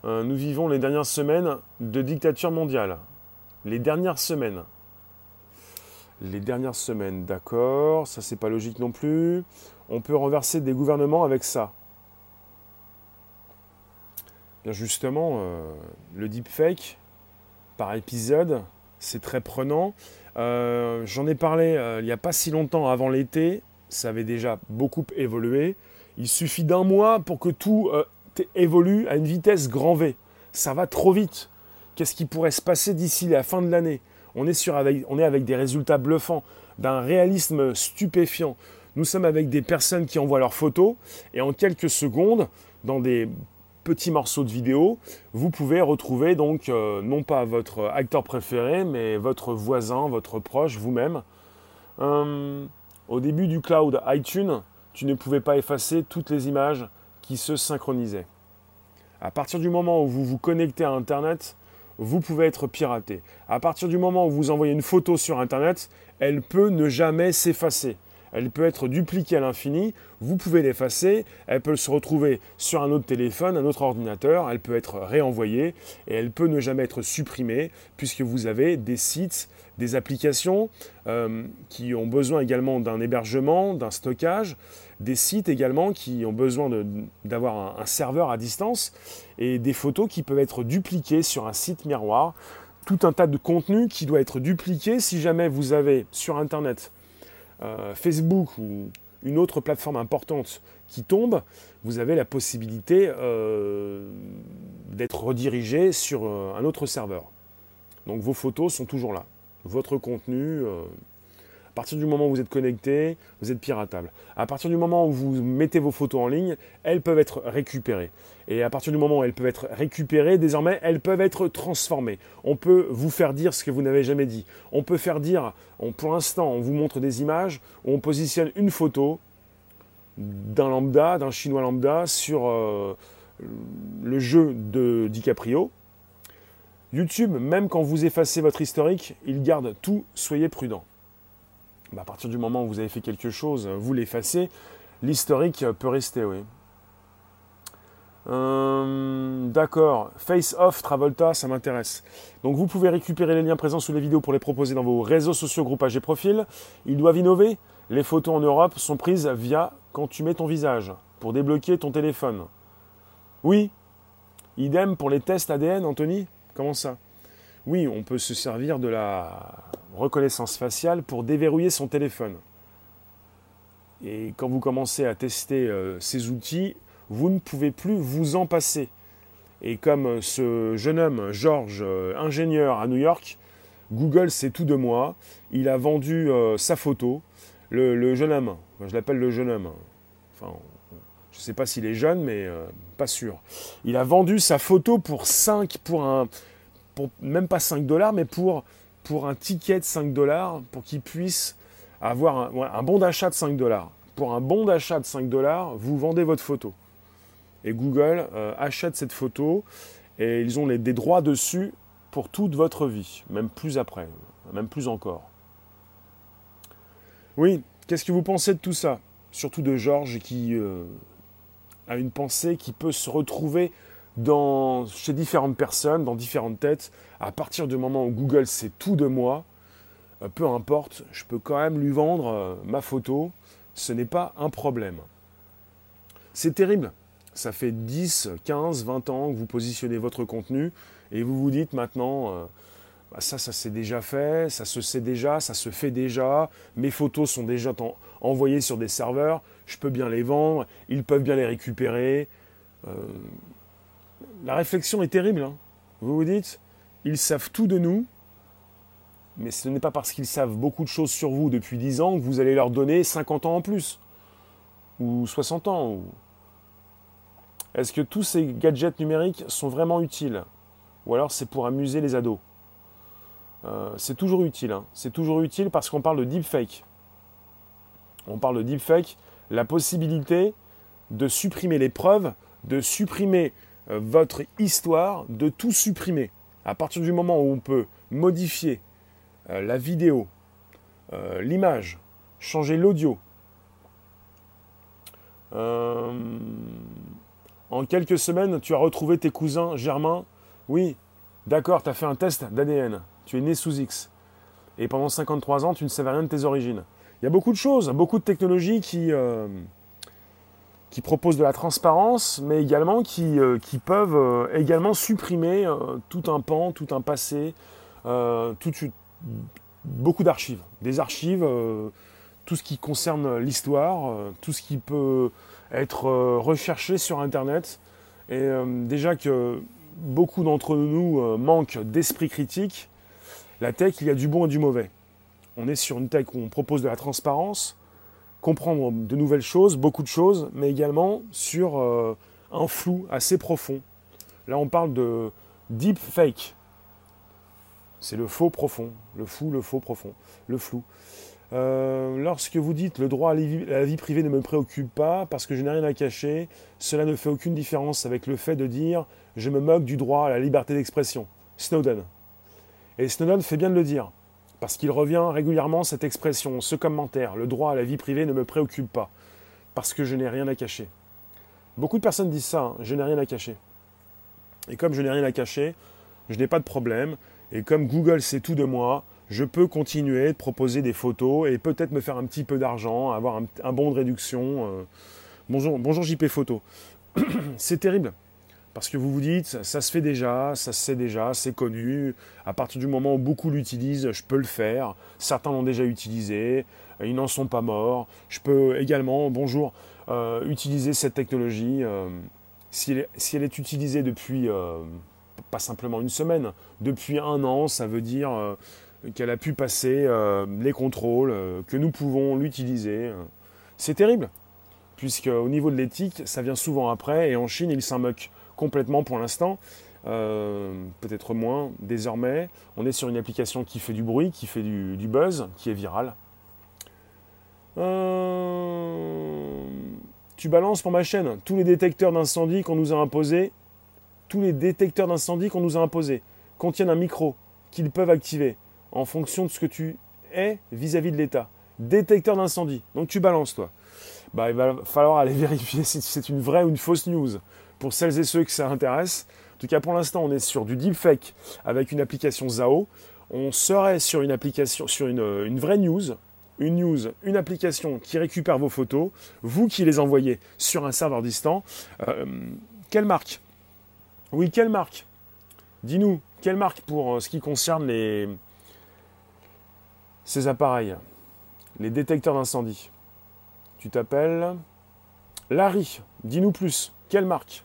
Euh, nous vivons les dernières semaines de dictature mondiale. Les dernières semaines. Les dernières semaines, d'accord, ça c'est pas logique non plus. On peut renverser des gouvernements avec ça justement, euh, le deepfake par épisode, c'est très prenant. Euh, j'en ai parlé il n'y a pas si longtemps avant l'été, ça avait déjà beaucoup évolué. Il suffit d'un mois pour que tout évolue à une vitesse grand V. Ça va trop vite. Qu'est-ce qui pourrait se passer d'ici la fin de l'année? On, est avec des résultats bluffants, d'un réalisme stupéfiant. Nous sommes avec des personnes qui envoient leurs photos et en quelques secondes, dans des petits morceaux de vidéo, vous pouvez retrouver donc euh, non pas votre acteur préféré, mais votre voisin, votre proche, vous-même. Euh, au début du cloud iTunes, tu ne pouvais pas effacer toutes les images qui se synchronisaient. À partir du moment où vous vous connectez à Internet, vous pouvez être piraté. À partir du moment où vous envoyez une photo sur Internet, elle peut ne jamais s'effacer elle peut être dupliquée à l'infini, vous pouvez l'effacer, elle peut se retrouver sur un autre téléphone, un autre ordinateur, elle peut être réenvoyée et elle peut ne jamais être supprimée puisque vous avez des sites, des applications euh, qui ont besoin également d'un hébergement, d'un stockage, des sites également qui ont besoin d'avoir un, un serveur à distance et des photos qui peuvent être dupliquées sur un site miroir. Tout un tas de contenu qui doit être dupliqué. Si jamais vous avez sur Internet euh, Facebook ou une autre plateforme importante qui tombe, vous avez la possibilité euh, d'être redirigé sur euh, un autre serveur. Donc vos photos sont toujours là. Votre contenu. Partir du moment où vous êtes connecté, vous êtes piratable. À partir du moment où vous mettez vos photos en ligne, elles peuvent être récupérées. Et à partir du moment où elles peuvent être récupérées, désormais, elles peuvent être transformées. On peut vous faire dire ce que vous n'avez jamais dit. On peut faire dire, pour l'instant, on vous montre des images on positionne une photo d'un lambda, d'un chinois lambda sur euh, le jeu de DiCaprio. YouTube, même quand vous effacez votre historique, il garde tout, soyez prudent. Bah, à partir du moment où vous avez fait quelque chose, vous l'effacez, l'historique peut rester, oui. Euh, d'accord. Face Off Travolta, ça m'intéresse. Donc vous pouvez récupérer les liens présents sous les vidéos pour les proposer dans vos réseaux sociaux, groupages et profils. Ils doivent innover. Les photos en Europe sont prises via quand tu mets ton visage pour débloquer ton téléphone. Oui. Idem pour les tests ADN, Anthony Comment ça? Oui, on peut se servir de la reconnaissance faciale pour déverrouiller son téléphone. Et quand vous commencez à tester euh, ces outils, vous ne pouvez plus vous en passer. Et comme ce jeune homme, George, euh, ingénieur à New York, Google sait tout de moi, il a vendu euh, sa photo, le, jeune homme, je l'appelle le jeune homme, enfin, je ne sais pas s'il est jeune, mais euh, pas sûr. Il a vendu sa photo pour 5, pour un, pour même pas 5 dollars, mais pour, pour un ticket de 5 dollars, pour qu'il puisse avoir un, un bon d'achat de 5 dollars. Pour un bon d'achat de 5 dollars, vous vendez votre photo. Et Google euh, achète cette photo et ils ont les, des droits dessus pour toute votre vie, même plus après, même plus encore. Oui, qu'est-ce que vous pensez de tout ça? Surtout de Georges qui euh, a une pensée qui peut se retrouver dans, chez différentes personnes, dans différentes têtes. À partir du moment où Google sait tout de moi, euh, peu importe, je peux quand même lui vendre ma photo. Ce n'est pas un problème. C'est terrible ça fait 10, 15, 20 ans que vous positionnez votre contenu et vous vous dites maintenant, euh, bah, ça, ça s'est déjà fait, ça se sait déjà, ça se fait déjà, mes photos sont déjà envoyées sur des serveurs, je peux bien les vendre, ils peuvent bien les récupérer. Euh, la réflexion est terrible. Hein. Vous vous dites, ils savent tout de nous, mais ce n'est pas parce qu'ils savent beaucoup de choses sur vous depuis 10 ans que vous allez leur donner 50 ans en plus, ou 60 ans, est-ce que tous ces gadgets numériques sont vraiment utiles? Ou alors c'est pour amuser les ados? Euh, C'est toujours utile. Hein. C'est toujours utile parce qu'on parle de deepfake. On parle de deepfake, la possibilité de supprimer les preuves, de supprimer votre histoire, de tout supprimer. À partir du moment où on peut modifier euh, la vidéo, l'image, changer l'audio, en quelques semaines, tu as retrouvé tes cousins germains Oui, d'accord, tu as fait un test d'ADN. Tu es né sous X. Et pendant 53 ans, tu ne savais rien de tes origines. Il y a beaucoup de choses, beaucoup de technologies qui, euh, qui proposent de la transparence, mais également qui, euh, qui peuvent euh, également supprimer tout un pan, tout un passé, beaucoup d'archives. Des archives, tout ce qui concerne l'histoire, tout ce qui peut être euh, recherché sur Internet. Et euh, déjà que beaucoup d'entre nous euh, manquent d'esprit critique, la tech, il y a du bon et du mauvais. On est sur une tech où on propose de la transparence, comprendre de nouvelles choses, beaucoup de choses, mais également sur un flou assez profond. Là, on parle de deep fake. C'est le faux profond, le fou, le faux profond, le flou. Euh, lorsque vous dites le droit à la vie privée ne me préoccupe pas parce que je n'ai rien à cacher, cela ne fait aucune différence avec le fait de dire je me moque du droit à la liberté d'expression. Snowden. Et Snowden fait bien de le dire, parce qu'il revient régulièrement cette expression, ce commentaire, le droit à la vie privée ne me préoccupe pas, parce que je n'ai rien à cacher. Beaucoup de personnes disent ça, hein, je n'ai rien à cacher. Et comme je n'ai rien à cacher, je n'ai pas de problème, et comme Google sait tout de moi, je peux continuer de proposer des photos et peut-être me faire un petit peu d'argent, avoir un, bon de réduction. Euh. Bonjour, bonjour JP Photo. c'est terrible. Parce que vous vous dites, ça se fait déjà, ça se sait déjà, c'est connu. À partir du moment où beaucoup l'utilisent, je peux le faire. Certains l'ont déjà utilisé, ils n'en sont pas morts. Je peux également, bonjour, euh, utiliser cette technologie. Euh, si, elle, est utilisée depuis, pas simplement une semaine, depuis un an, ça veut dire qu'elle a pu passer euh, les contrôles, euh, que nous pouvons l'utiliser. C'est terrible, puisque au niveau de l'éthique, ça vient souvent après, et en Chine, ils s'en moquent complètement pour l'instant. peut-être moins désormais. On est sur une application qui fait du bruit, qui fait du, buzz, qui est virale. tu balances pour ma chaîne tous les détecteurs d'incendie qu'on nous a imposés, tous les détecteurs d'incendie qu'on nous a imposés contiennent un micro qu'ils peuvent activer en fonction de ce que tu es vis-à-vis de l'État. Détecteur d'incendie. Donc tu balances toi. Bah, il va falloir aller vérifier si c'est une vraie ou une fausse news. Pour celles et ceux que ça intéresse. En tout cas, pour l'instant, on est sur du deepfake avec une application Zao. On serait sur une application, sur une, vraie news, une news, une application qui récupère vos photos, vous qui les envoyez sur un serveur distant. Euh, quelle marque? Oui, quelle marque? Dis-nous, quelle marque pour euh, ce qui concerne les, ces appareils, les détecteurs d'incendie? Tu t'appelles Larry, dis-nous plus, quelle marque?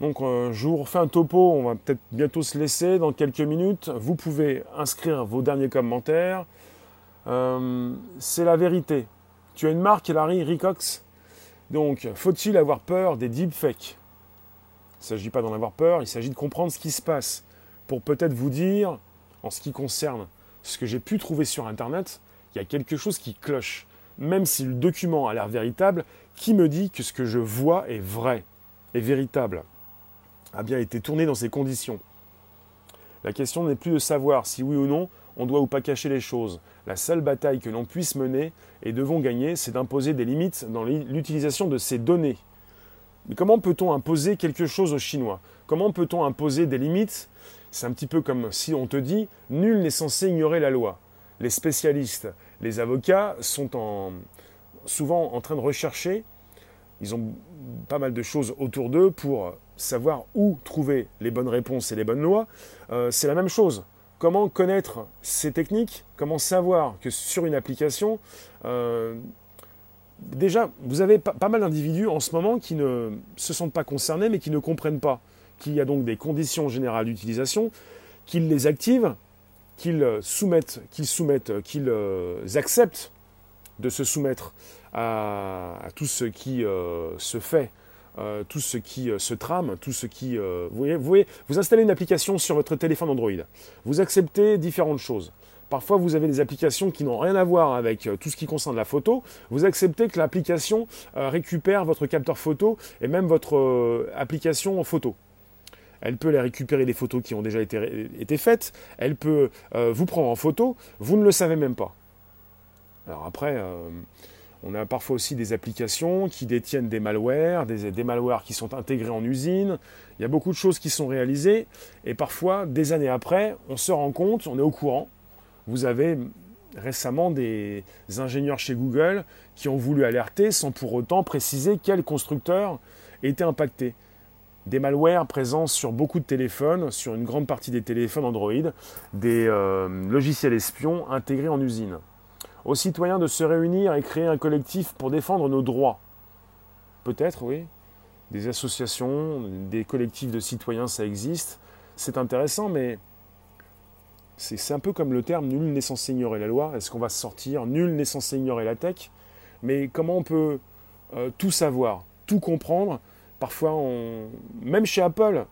Donc euh, je vous refais un topo, on va peut-être bientôt se laisser dans quelques minutes. Vous pouvez inscrire vos derniers commentaires. Euh, c'est la vérité. Tu as une marque, Larry Ricox. Donc, faut-il avoir peur des deepfakes? Il ne s'agit pas d'en avoir peur, il s'agit de comprendre ce qui se passe pour peut-être vous dire, en ce qui concerne ce que j'ai pu trouver sur Internet, il y a quelque chose qui cloche. Même si le document a l'air véritable, qui me dit que ce que je vois est vrai, est véritable, a bien été tourné dans ces conditions La question n'est plus de savoir si oui ou non on doit ou pas cacher les choses. La seule bataille que l'on puisse mener et devons gagner, c'est d'imposer des limites dans l'utilisation de ces données. Mais comment peut-on imposer quelque chose aux Chinois? Comment peut-on imposer des limites? C'est un petit peu comme si on te dit nul n'est censé ignorer la loi. Les spécialistes, les avocats sont souvent en train de rechercher, ils ont pas mal de choses autour d'eux pour savoir où trouver les bonnes réponses et les bonnes lois. Euh, c'est la même chose. Comment connaître ces techniques? Comment savoir que sur une application, euh, déjà, vous avez pas, mal d'individus en ce moment qui ne se sentent pas concernés, mais qui ne comprennent pas qu'il y a donc des conditions générales d'utilisation, qu'ils les activent, qu'ils soumettent, qu'ils soumettent, qu'ils euh, acceptent de se soumettre à, tout ce qui euh, se fait, euh, tout ce qui se trame, tout ce qui... vous, voyez, vous installez une application sur votre téléphone Android, vous acceptez différentes choses. Parfois, vous avez des applications qui n'ont rien à voir avec euh, tout ce qui concerne la photo. Vous acceptez que l'application euh, récupère votre capteur photo et même votre euh, application en photo. Elle peut les récupérer des photos qui ont déjà été, faites. Elle peut vous prendre en photo. Vous ne le savez même pas. Alors après, on a parfois aussi des applications qui détiennent des malwares, des, malwares qui sont intégrés en usine. Il y a beaucoup de choses qui sont réalisées. Et parfois, des années après, on se rend compte, on est au courant vous avez récemment des ingénieurs chez Google qui ont voulu alerter sans pour autant préciser quel constructeur était impacté. Des malwares présents sur beaucoup de téléphones, sur une grande partie des téléphones Android, des euh, logiciels espions intégrés en usine. Aux citoyens de se réunir et créer un collectif pour défendre nos droits. Peut-être, oui. Des associations, des collectifs de citoyens, ça existe. C'est intéressant, mais c'est un peu comme le terme nul n'est censé ignorer la loi. Est-ce qu'on va sortir Nul n'est censé ignorer la tech. Mais comment on peut euh, tout savoir, tout comprendre? Parfois, même chez Apple,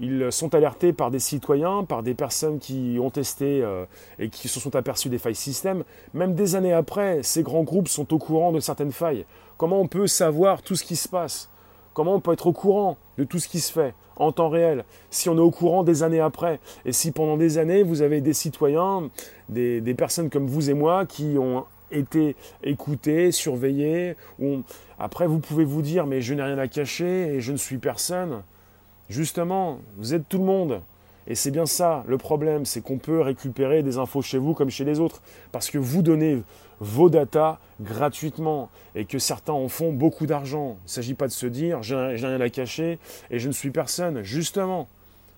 ils sont alertés par des citoyens, par des personnes qui ont testé euh, et qui se sont aperçus des failles système. Même des années après, ces grands groupes sont au courant de certaines failles. Comment on peut savoir tout ce qui se passe? Comment on peut être au courant de tout ce qui se fait en temps réel si on est au courant des années après? Et si pendant des années, vous avez des citoyens, des, personnes comme vous et moi qui ont été écoutés, surveillés, après vous pouvez vous dire mais je n'ai rien à cacher et je ne suis personne. Justement, vous êtes tout le monde. Et c'est bien ça, le problème, c'est qu'on peut récupérer des infos chez vous comme chez les autres, parce que vous donnez vos datas gratuitement et que certains en font beaucoup d'argent. Il ne s'agit pas de se dire j'ai rien à cacher et je ne suis personne. Justement,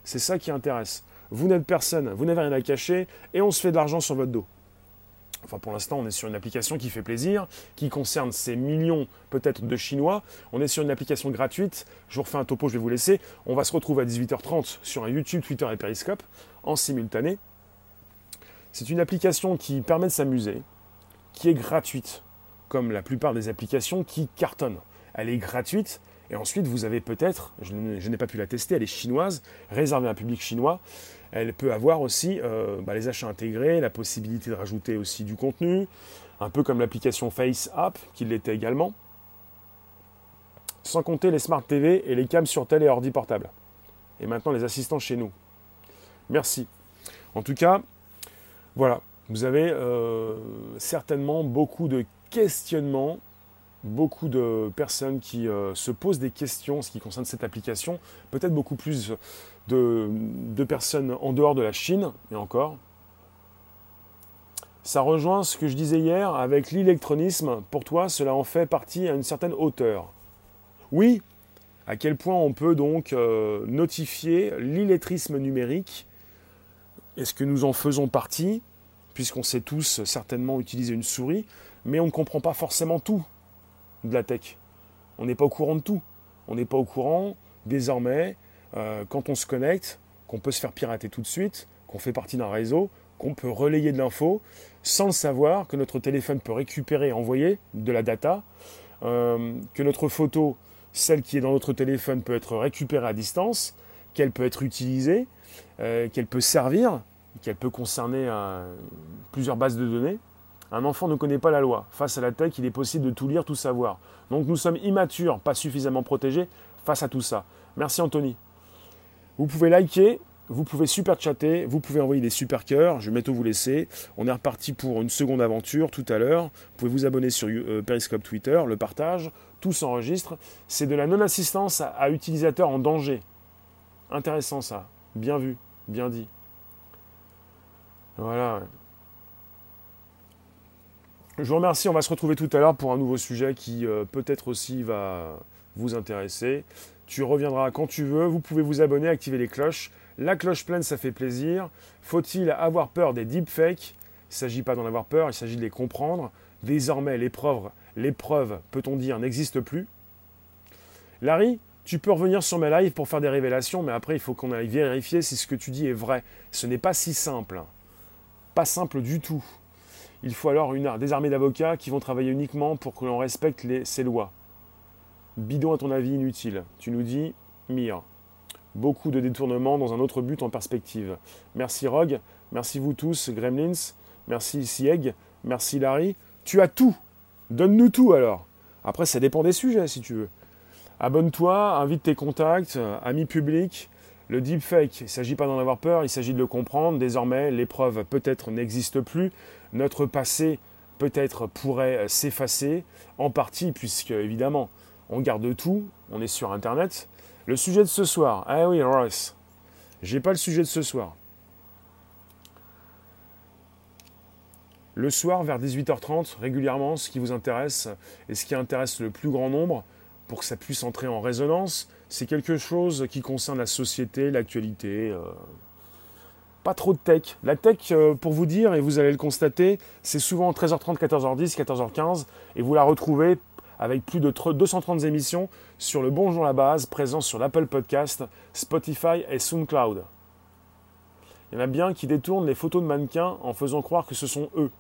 c'est ça qui intéresse. Vous n'êtes personne, vous n'avez rien à cacher et on se fait de l'argent sur votre dos. Enfin, pour l'instant, on est sur une application qui fait plaisir, qui concerne ces millions peut-être de Chinois. On est sur une application gratuite. Je vous refais un topo, je vais vous laisser. On va se retrouver à 18h30 sur un YouTube, Twitter et Periscope en simultané. C'est une application qui permet de s'amuser, qui est gratuite, comme la plupart des applications qui cartonnent. Elle est gratuite, et ensuite vous avez peut-être, je n'ai pas pu la tester, elle est chinoise, réservée à un public chinois. Elle peut avoir aussi euh, bah, les achats intégrés, la possibilité de rajouter aussi du contenu, un peu comme l'application Face App qui l'était également. Sans compter les Smart TV et les cams sur tel et ordi portable. Et maintenant les assistants chez nous. Merci. En tout cas, voilà, vous avez euh, certainement beaucoup de questionnements, beaucoup de personnes qui euh, se posent des questions en ce qui concerne cette application, peut-être beaucoup plus de, personnes en dehors de la Chine, et encore. Ça rejoint ce que je disais hier avec l'électronisme. Pour toi, cela en fait partie à une certaine hauteur. Oui, à quel point on peut donc euh, notifier l'illettrisme numérique? Est-ce que nous en faisons partie? Puisqu'on sait tous certainement utiliser une souris, mais on ne comprend pas forcément tout de la tech. On n'est pas au courant de tout. On n'est pas au courant, désormais, euh, quand on se connecte, qu'on peut se faire pirater tout de suite, qu'on fait partie d'un réseau, qu'on peut relayer de l'info, sans le savoir, que notre téléphone peut récupérer envoyer de la data, euh, que notre photo celle qui est dans notre téléphone peut être récupérée à distance, qu'elle peut être utilisée, euh, qu'elle peut servir, qu'elle peut concerner plusieurs bases de données. Un enfant ne connaît pas la loi. Face à la tech, il est possible de tout lire, tout savoir. Donc nous sommes immatures, pas suffisamment protégés face à tout ça. Merci Anthony. Vous pouvez liker, vous pouvez super chatter, vous pouvez envoyer des super cœurs, je vais bientôt vous laisser. On est reparti pour une seconde aventure tout à l'heure. Vous pouvez vous abonner sur euh, Periscope Twitter, le partage, tout s'enregistre. C'est de la non-assistance à, utilisateurs en danger. Intéressant ça, bien vu, bien dit. Voilà. Je vous remercie, on va se retrouver tout à l'heure pour un nouveau sujet qui euh, peut-être aussi va vous intéresser. Tu reviendras quand tu veux, vous pouvez vous abonner, activer les cloches. La cloche pleine, ça fait plaisir. Faut-il avoir peur des deepfakes? Il ne s'agit pas d'en avoir peur, il s'agit de les comprendre. Désormais, l'épreuve, l'épreuve peut-on dire, n'existe plus. Larry, tu peux revenir sur mes lives pour faire des révélations, mais après, il faut qu'on aille vérifier si ce que tu dis est vrai. Ce n'est pas si simple. Pas simple du tout. Il faut alors une, des armées d'avocats qui vont travailler uniquement pour que l'on respecte ces lois. Bidon à ton avis inutile. Tu nous dis, Mire. Beaucoup de détournements dans un autre but en perspective. Merci Rogue, merci vous tous, Gremlins, merci Sieg, merci Larry. Tu as tout Donne-nous tout alors Après, ça dépend des sujets si tu veux. Abonne-toi, invite tes contacts, amis publics. Le deepfake, il ne s'agit pas d'en avoir peur, il s'agit de le comprendre. Désormais, l'épreuve peut-être n'existe plus. Notre passé peut-être pourrait s'effacer en partie, puisque évidemment, on garde tout, on est sur Internet. Le sujet de ce soir. Ah oui, Ross. J'ai pas le sujet de ce soir. Le soir, vers 18h30, régulièrement, ce qui vous intéresse et ce qui intéresse le plus grand nombre, pour que ça puisse entrer en résonance, c'est quelque chose qui concerne la société, l'actualité. Euh, pas trop de tech. La tech, euh, pour vous dire, et vous allez le constater, c'est souvent 13h30, 14h10, 14h15, et vous la retrouvez avec plus de 230 émissions sur le Bonjour la base, présent sur l'Apple Podcast, Spotify et SoundCloud. Il y en a bien qui détournent les photos de mannequins en faisant croire que ce sont eux.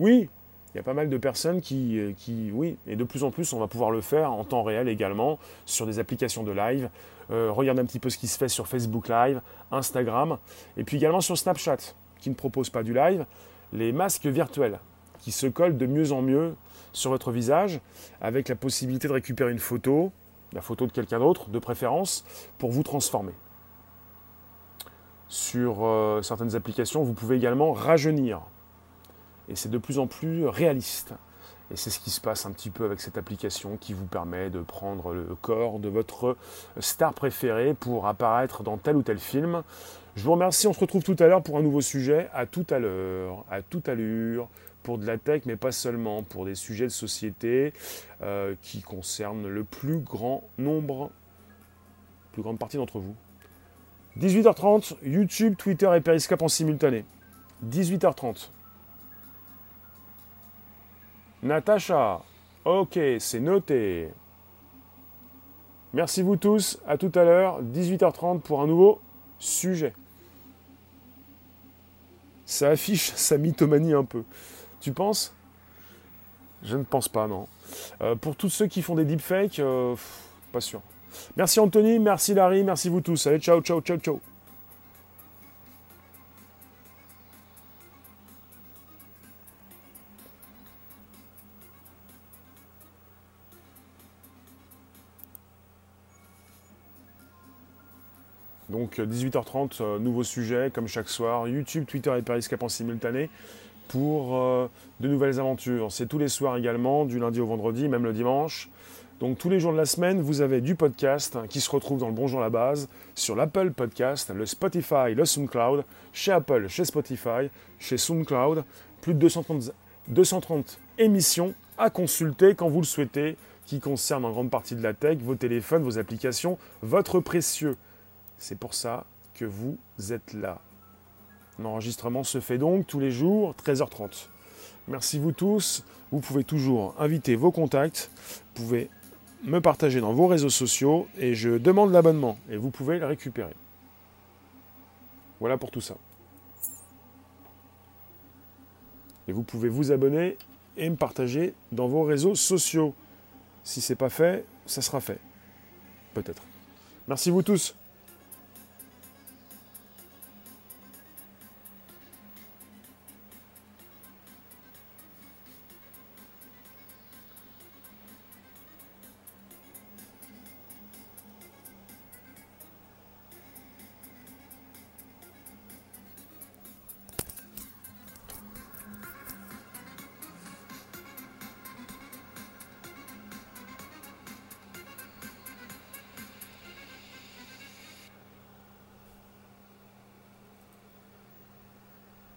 Oui, il y a pas mal de personnes qui, euh, qui, oui, et de plus en plus, on va pouvoir le faire en temps réel également sur des applications de live. Euh, regardez un petit peu ce qui se fait sur Facebook Live, Instagram, et puis également sur Snapchat, qui ne propose pas du live, les masques virtuels qui se collent de mieux en mieux sur votre visage, avec la possibilité de récupérer une photo, la photo de quelqu'un d'autre, de préférence, pour vous transformer. Sur euh, certaines applications, vous pouvez également rajeunir. Et c'est de plus en plus réaliste. Et c'est ce qui se passe un petit peu avec cette application qui vous permet de prendre le corps de votre star préférée pour apparaître dans tel ou tel film. Je vous remercie, on se retrouve tout à l'heure pour un nouveau sujet. À tout à l'heure, à tout à l'heure pour de la tech, mais pas seulement, pour des sujets de société euh, qui concernent le plus grand nombre, plus grande partie d'entre vous. 18h30, YouTube, Twitter et Periscope en simultané. 18h30. Natacha, ok, c'est noté. Merci vous tous, à tout à l'heure, 18h30 pour un nouveau sujet. ça affiche sa mythomanie un peu. Tu penses? Je ne pense pas, non. Euh, pour tous ceux qui font des deepfakes, euh, pas sûr. Merci Anthony, merci Larry, merci vous tous. Allez, ciao, ciao, ciao, ciao. Donc 18h30, euh, nouveau sujet comme chaque soir, YouTube, Twitter et Periscope en simultané pour euh, de nouvelles aventures. C'est tous les soirs également, du lundi au vendredi, même le dimanche. Donc tous les jours de la semaine, vous avez du podcast qui se retrouve dans le Bonjour la base, sur l'Apple Podcast, le Spotify, le SoundCloud, chez Apple, chez Spotify, chez SoundCloud. Plus de 230, 230 émissions à consulter quand vous le souhaitez, qui concernent en grande partie de la tech, vos téléphones, vos applications, votre précieux c'est pour ça que vous êtes là. L'enregistrement se fait donc tous les jours, 13h30. Merci vous tous. Vous pouvez toujours inviter vos contacts. Vous pouvez me partager dans vos réseaux sociaux et je demande l'abonnement et vous pouvez le récupérer. Voilà pour tout ça. Et vous pouvez vous abonner et me partager dans vos réseaux sociaux. Si ce n'est pas fait, ça sera fait. Peut-être. Merci vous tous.